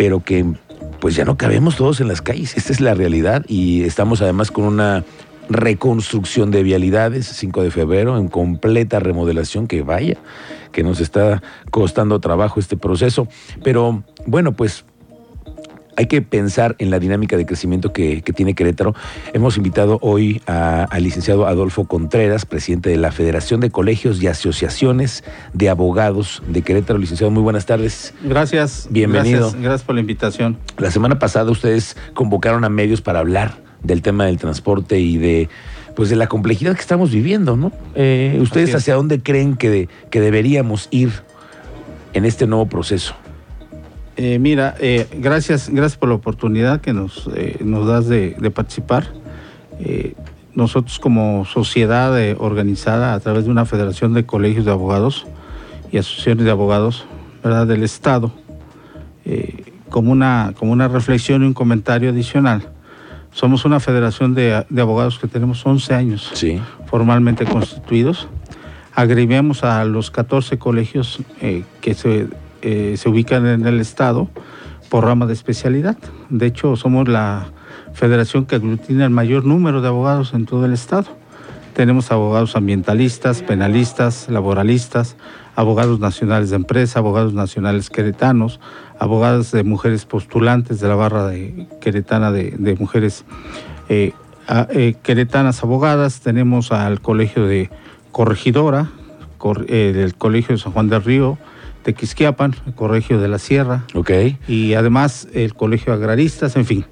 pero que pues ya no cabemos todos en las calles. Esta es la realidad y estamos además con una reconstrucción de vialidades, 5 de febrero, en completa remodelación, que vaya, que nos está costando trabajo este proceso. Pero bueno, pues hay que pensar en la dinámica de crecimiento que, tiene Querétaro. Hemos invitado hoy al licenciado Adolfo Contreras, presidente de la Federación de Colegios y Asociaciones de Abogados de Querétaro. Licenciado, muy buenas tardes. Gracias. Bienvenido. Gracias, gracias por la invitación. La semana pasada ustedes convocaron a medios para hablar del tema del transporte y de pues de la complejidad que estamos viviendo, ¿no? Eh, ¿Ustedes hacia dónde creen que, que deberíamos ir en este nuevo proceso? Eh, mira, eh, gracias, gracias por la oportunidad que nos, eh, nos das de, participar. nosotros como sociedad organizada a través de una federación de colegios de abogados y asociaciones de abogados ¿verdad? del Estado, como, una, como una reflexión y un comentario adicional, somos una federación de, abogados que tenemos 11 años formalmente constituidos. Agremiamos a los 14 colegios que se eh, se ubican en el Estado por rama de especialidad. De hecho, somos la federación que aglutina el mayor número de abogados en todo el Estado. Tenemos abogados ambientalistas, penalistas, laboralistas, abogados nacionales de empresa, abogados nacionales queretanos, abogadas de mujeres postulantes de la barra de, queretana de, mujeres eh, eh, queretanas abogadas. Tenemos al colegio de corregidora, del colegio de San Juan del Río, Tequisquiapan, el Colegio de la Sierra. Ok. Y además el Colegio Agraristas, en fin.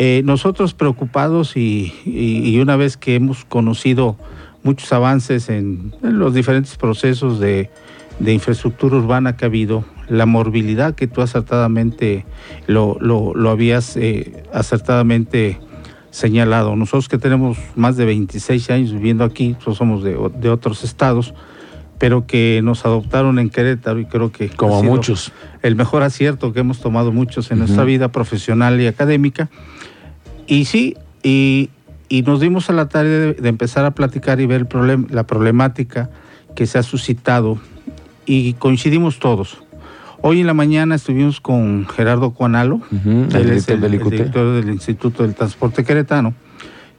Eh, nosotros preocupados y, una vez que hemos conocido muchos avances en, los diferentes procesos de, infraestructura urbana que ha habido, la morbilidad que tú acertadamente lo, lo, habías eh, acertadamente señalado. Nosotros que tenemos más de 26 años viviendo aquí, nosotros somos de, de otros estados, pero que nos adoptaron en Querétaro y creo que como muchos. el mejor acierto que hemos tomado muchos en nuestra vida profesional y académica. Y sí y, nos dimos a la tarea de, empezar a platicar y ver el la problemática que se ha suscitado. Y coincidimos todos. Hoy en la mañana estuvimos con Gerardo Cuanalo el, el director del Instituto del Transporte Queretano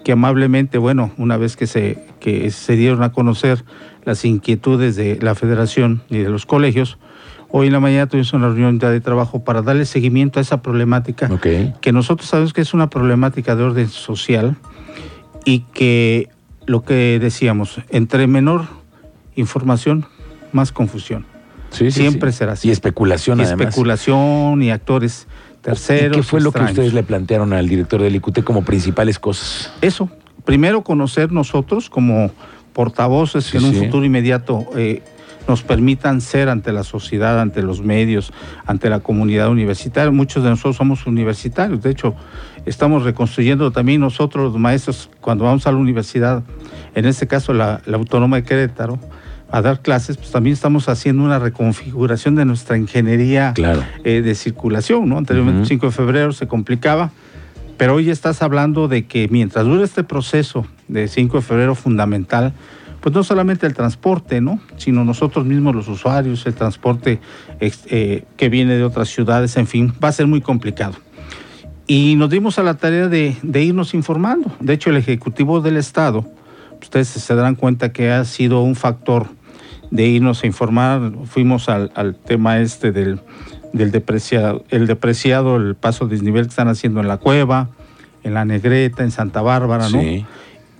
que amablemente, bueno, una vez que se, que se dieron a conocer las inquietudes de la federación y de los colegios, hoy en la mañana tuvimos una reunión de trabajo para darle seguimiento a esa problemática, que nosotros sabemos que es una problemática de orden social y que lo que decíamos, entre menor información, más confusión. Siempre será así. Y especulación, y especulación y actores terceros. ¿Qué fue lo que ustedes le plantearon al director del ICUT como principales cosas? Eso. Primero, conocer nosotros como portavoces que en un futuro inmediato eh, nos permitan ser ante la sociedad, ante los medios, ante la comunidad universitaria. Muchos de nosotros somos universitarios, de hecho, estamos reconstruyendo también nosotros, los maestros, cuando vamos a la universidad, en este caso la, Autónoma de Querétaro, a dar clases, pues también estamos haciendo una reconfiguración de nuestra ingeniería eh, de circulación, ¿no? Anteriormente, el 5 de febrero se complicaba, pero hoy estás hablando de que mientras dure este proceso de 5 de febrero fundamental, pues no solamente el transporte, ¿no? Sino nosotros mismos los usuarios, el transporte eh, que viene de otras ciudades, en fin, va a ser muy complicado. Y nos dimos a la tarea de, irnos informando. De hecho, el Ejecutivo del Estado, ustedes se darán cuenta que ha sido un factor de irnos a informar. Fuimos al, tema este del, del depreciado, el depreciado, el paso desnivel que están haciendo en la cueva, en la Negreta, en Santa Bárbara, ¿no? Sí.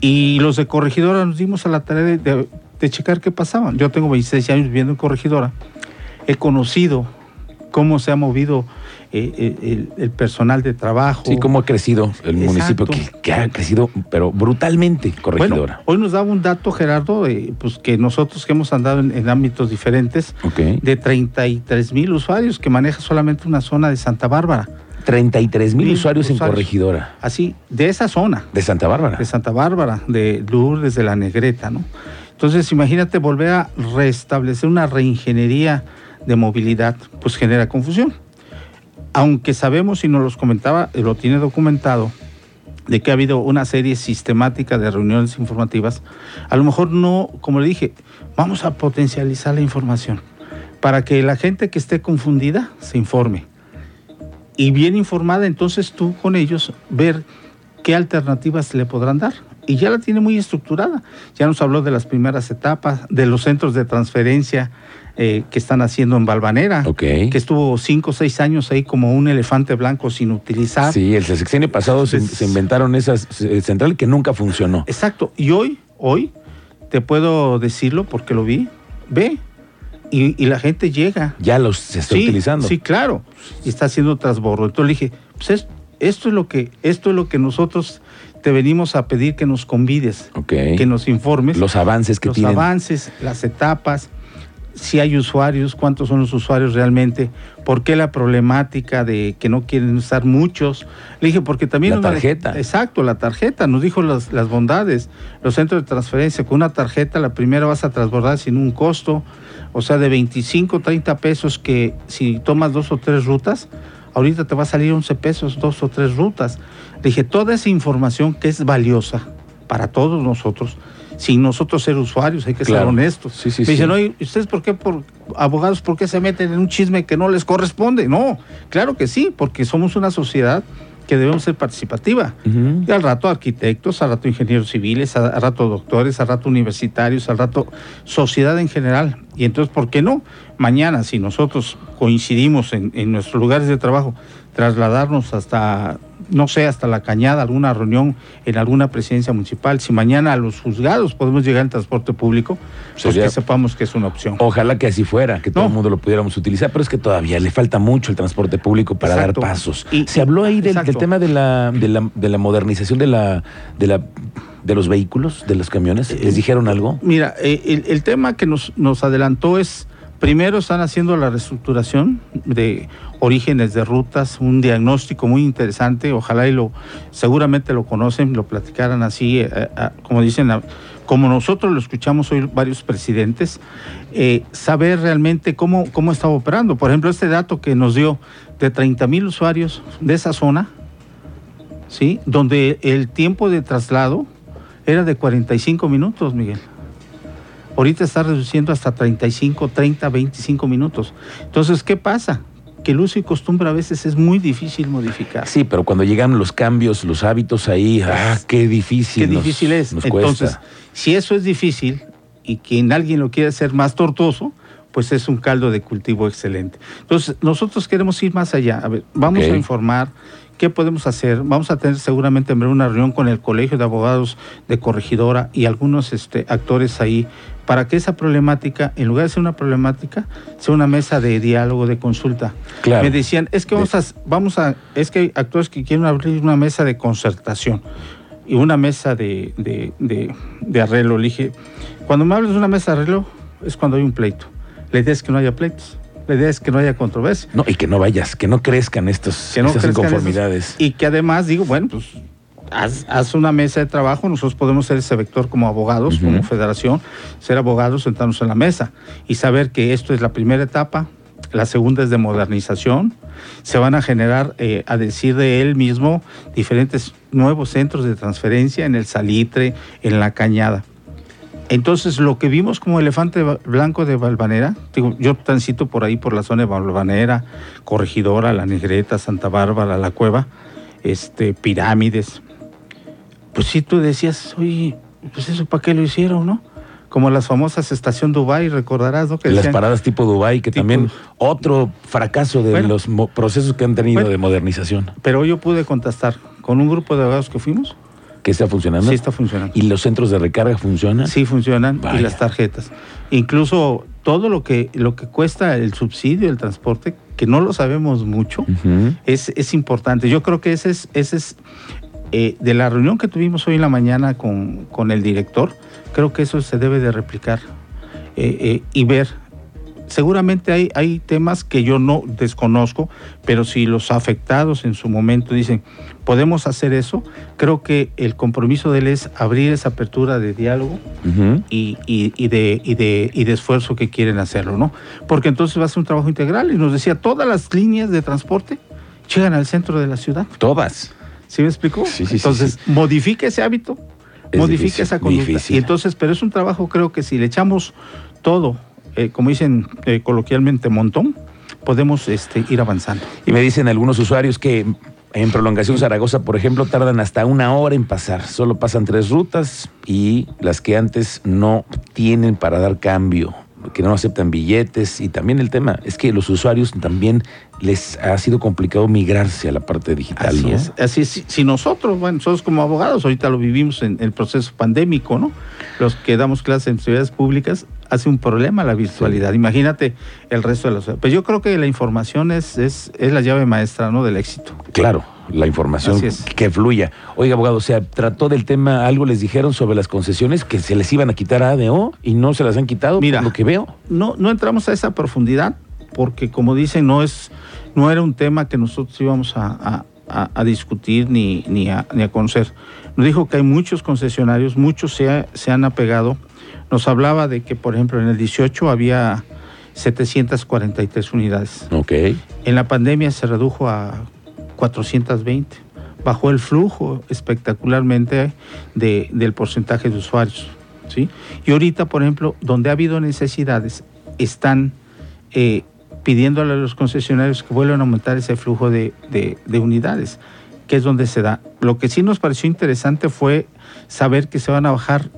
Y los de Corregidora nos dimos a la tarea de, checar qué pasaba. Yo tengo 26 años viviendo en Corregidora. He conocido cómo se ha movido eh, eh, el, personal de trabajo. Sí, cómo ha crecido el municipio, que, ha crecido, pero brutalmente, Corregidora. hoy nos daba un dato, Gerardo, pues que nosotros que hemos andado en, ámbitos diferentes, de 33 mil usuarios que maneja solamente una zona de Santa Bárbara. 33 mil usuarios, en Corregidora. Así, de esa zona. De Santa Bárbara. De Santa Bárbara, de Lourdes, de la Negreta, ¿no? Entonces, imagínate volver a restablecer una reingeniería de movilidad, pues genera confusión. Aunque sabemos, y nos los comentaba, lo tiene documentado, de que ha habido una serie sistemática de reuniones informativas, a lo mejor no, como le dije, vamos a potencializar la información para que la gente que esté confundida se informe y bien informada, entonces tú con ellos ver qué alternativas le podrán dar. Y ya la tiene muy estructurada. Ya nos habló de las primeras etapas, de los centros de transferencia eh, que están haciendo en Balvanera, que estuvo cinco o seis años ahí como un elefante blanco sin utilizar. Sí, el sexenio pasado se, inventaron esas eh, centrales que nunca funcionó. Exacto. Y hoy, hoy, te puedo decirlo porque lo vi, ve, y, la gente llega. Ya los se está utilizando. Sí, claro. Y está haciendo trasbordo. Entonces le dije, pues esto es lo que, esto es lo que nosotros te venimos a pedir que nos convides, que nos informes. Los avances que tienen. Los avances, las etapas, si hay usuarios, cuántos son los usuarios realmente, por qué la problemática de que no quieren usar muchos. Le dije, porque también... La tarjeta. exacto, la tarjeta, nos dijo las, las bondades. Los centros de transferencia, con una tarjeta, la primera vas a transbordar sin un costo, o sea, de 25, 30 pesos que si tomas dos o tres rutas, ahorita te va a salir 11 pesos, dos o tres rutas. Le dije, toda esa información que es valiosa para todos nosotros, sin nosotros ser usuarios, hay que ser honestos. Sí, sí, Me dicen, oye, ¿ustedes por qué, por abogados, por qué se meten en un chisme que no les corresponde? No, claro que sí, porque somos una sociedad que debemos ser participativa. Y al rato arquitectos, al rato ingenieros civiles, al rato doctores, al rato universitarios, al rato sociedad en general. Y entonces, ¿por qué no? Mañana, si nosotros coincidimos en, en nuestros lugares de trabajo, trasladarnos hasta no sé, hasta la cañada, alguna reunión en alguna presidencia municipal. Si mañana a los juzgados podemos llegar en transporte público, pues que sepamos que es una opción. Ojalá que así fuera, que todo el mundo lo pudiéramos utilizar, pero es que todavía le falta mucho el transporte público para dar pasos. Y, Se habló ahí del, tema de la, de la, de la modernización de la, de la de los vehículos, de los camiones? ¿Les eh, dijeron algo? Mira, eh, el, el, tema que nos, nos adelantó es Primero están haciendo la reestructuración de orígenes de rutas, un diagnóstico muy interesante, ojalá y lo, seguramente lo conocen, lo platicaran así, eh, eh, como dicen, como nosotros lo escuchamos hoy varios presidentes, eh, saber realmente cómo, cómo estaba operando. Por ejemplo, este dato que nos dio de 30 mil usuarios de esa zona, ¿sí? donde el tiempo de traslado era de 45 minutos, Miguel. Ahorita está reduciendo hasta 35, 30, 25 minutos. Entonces, ¿qué pasa? que el uso y costumbre a veces es muy difícil modificar. Sí, pero cuando llegan los cambios, los hábitos ahí, ah, qué difícil. Qué difícil es. Entonces, si eso es difícil y quien alguien lo quiere hacer más tortuoso, pues es un caldo de cultivo excelente. Entonces, nosotros queremos ir más allá. A ver, vamos a informar qué podemos hacer. Vamos a tener seguramente en breve una reunión con el Colegio de Abogados de Corregidora y algunos este, actores ahí para que esa problemática, en lugar de ser una problemática, sea una mesa de diálogo, de consulta. Me decían, es que vamos a, vamos a, es que hay actores que quieren abrir una mesa de concertación y una mesa de, de, arreglo. Le dije, cuando me hablas de una mesa de arreglo, es cuando hay un pleito. La idea es que no haya pleitos. La idea es que no haya controversia. No, y que no vayas, que no crezcan estos, estas inconformidades. y que además digo, bueno, pues haz, una mesa de trabajo, nosotros podemos ser ese vector como abogados, como federación, ser abogados, sentarnos en la mesa y saber que esto es la primera etapa, la segunda es de modernización, se van a generar, eh, a decir de él mismo, diferentes nuevos centros de transferencia en el salitre, en la cañada. Entonces, lo que vimos como elefante blanco de Valvanera, digo, yo transito por ahí, por la zona de Valvanera, Corregidora, La Negreta, Santa Bárbara, La Cueva, este, Pirámides, pues sí tú decías, oye, pues eso para qué lo hicieron, ¿no? Como las famosas estación Dubai, recordarás, ¿no? Que las paradas tipo Dubai, que también otro fracaso de los procesos que han tenido de modernización. Pero yo pude contestar con un grupo de abogados que fuimos. ¿Que está funcionando? Sí, está funcionando. ¿Y los centros de recarga funcionan? Sí, funcionan. Y las tarjetas. Incluso todo lo que, lo que cuesta el subsidio, el transporte, que no lo sabemos mucho, es, es importante. Yo creo que ese es, ese es eh, de la reunión que tuvimos hoy en la mañana con, con el director, creo que eso se debe de replicar eh, eh, y ver. Seguramente hay, hay temas que yo no desconozco, pero si los afectados en su momento dicen, podemos hacer eso, creo que el compromiso de él es abrir esa apertura de diálogo y, y, de, y, de, y de esfuerzo que quieren hacerlo, ¿no? Porque entonces va a ser un trabajo integral y nos decía, todas las líneas de transporte llegan al centro de la ciudad. Todas. ¿Sí me explico? Sí, sí, entonces, modifique ese hábito, modifique esa conducta. Y entonces, pero es un trabajo, creo que si le echamos todo, eh, como dicen eh, coloquialmente, montón, podemos este, ir avanzando. Y me dicen algunos usuarios que en prolongación Zaragoza, por ejemplo, tardan hasta una hora en pasar. Solo pasan tres rutas y las que antes no tienen para dar cambio que no aceptan billetes y también el tema es que los usuarios también les ha sido complicado migrarse a la parte digital. Así es, así es. Si nosotros, bueno, nosotros como abogados, ahorita lo vivimos en el proceso pandémico, ¿no? Los que damos clases en sociedades públicas, hace un problema la virtualidad. Imagínate el resto de los... Pues yo creo que la información es, es, es la llave maestra, ¿no? Del éxito. Claro la información que fluya. Oiga, abogado, o sea, trató del tema, algo les dijeron sobre las concesiones que se les iban a quitar a ADO y no se las han quitado, Mira, lo que veo. No, no entramos a esa profundidad porque, como dicen, no es, no era un tema que nosotros íbamos a, discutir ni, ni, a, ni a conocer. Nos dijo que hay muchos concesionarios, muchos se, se han apegado. Nos hablaba de que, por ejemplo, en el 18 había 743 unidades. Ok. En la pandemia se redujo a 420. Bajó el flujo espectacularmente de, del porcentaje de usuarios. ¿sí? Y ahorita, por ejemplo, donde ha habido necesidades, están eh, pidiéndole a los concesionarios que vuelvan a aumentar ese flujo de, de unidades, que es donde se da. Lo que sí nos pareció interesante fue saber que se van a bajar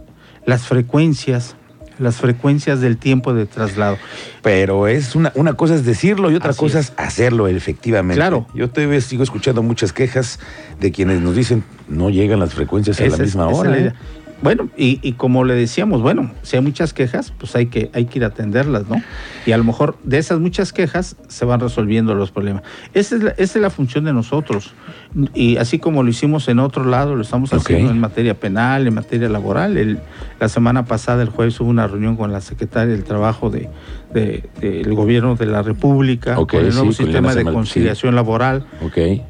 las frecuencias las frecuencias del tiempo de traslado. Pero es una, una cosa es decirlo y otra cosa es. hacerlo efectivamente. Claro. Yo te sigo escuchando muchas quejas de quienes nos dicen no llegan las frecuencias a la misma hora. ¿eh? Bueno, y, como le decíamos, bueno, si hay muchas quejas, pues hay que, hay que ir a atenderlas, ¿no? Y a lo mejor de esas muchas quejas se van resolviendo los problemas. Esa es la, esa es la función de nosotros. Y así como lo hicimos en otro lado, lo estamos haciendo en materia penal, en materia laboral. El, la semana pasada, el jueves, hubo una reunión con la secretaria del Trabajo de, del Gobierno de la República, con el nuevo sistema de conciliación laboral,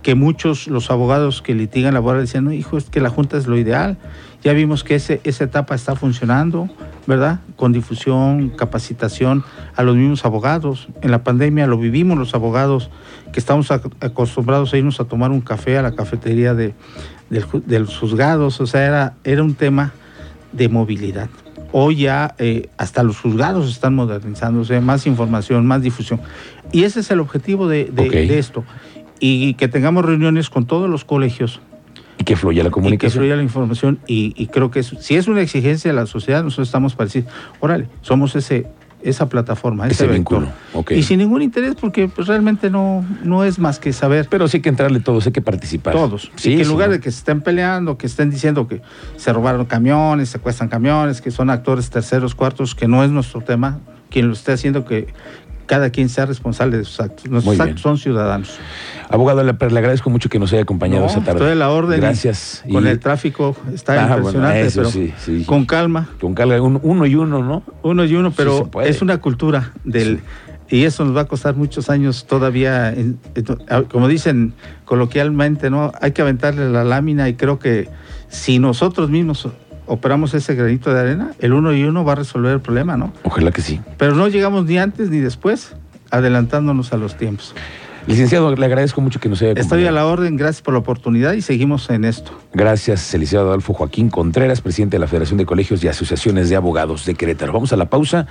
que muchos, los abogados que litigan laboral, decían, no, hijo, es que la Junta es lo ideal ya vimos que ese, esa etapa está funcionando, ¿verdad? Con difusión, capacitación a los mismos abogados. En la pandemia lo vivimos los abogados que estamos acostumbrados a irnos a tomar un café a la cafetería de, los juzgados. O sea, era, era un tema de movilidad. Hoy ya eh, hasta los juzgados están modernizándose, más información, más difusión. Y ese es el objetivo de, de esto. Y que tengamos reuniones con todos los colegios y que fluya la comunicación. Y que fluya la información. Y, creo que si es una exigencia de la sociedad, nosotros estamos para decir, órale, somos ese esa plataforma, ese, vehículo. Y sin ningún interés, porque pues, realmente no, no es más que saber. Pero sí que entrarle todos, hay que participar. Todos. Sí, y que en lugar de que se estén peleando, que estén diciendo que se robaron camiones, se cuestan camiones, que son actores terceros, cuartos, que no es nuestro tema, quien lo esté haciendo, que, cada quien sea responsable de sus actos. Nuestros actos son ciudadanos. Abogado, le, agradezco mucho que nos haya acompañado esta tarde. Estoy a la orden. Gracias. Con el tráfico está ah, impresionante, pero con calma. Con calma, uno y uno, ¿no? Uno y uno, pero es una cultura del... Y eso nos va a costar muchos años todavía, como dicen coloquialmente, ¿no? Hay que aventarle la lámina y creo que si nosotros mismos operamos ese granito de arena, el uno y uno va a resolver el problema, ¿no? Ojalá que sí. Pero no llegamos ni antes ni después, adelantándonos a los tiempos. Licenciado, le agradezco mucho que nos haya acompañado. Estoy a la orden, gracias por la oportunidad y seguimos en esto. Gracias, licenciado Adolfo Joaquín Contreras, presidente de la Federación de Colegios y Asociaciones de Abogados de Querétaro. Vamos a la pausa.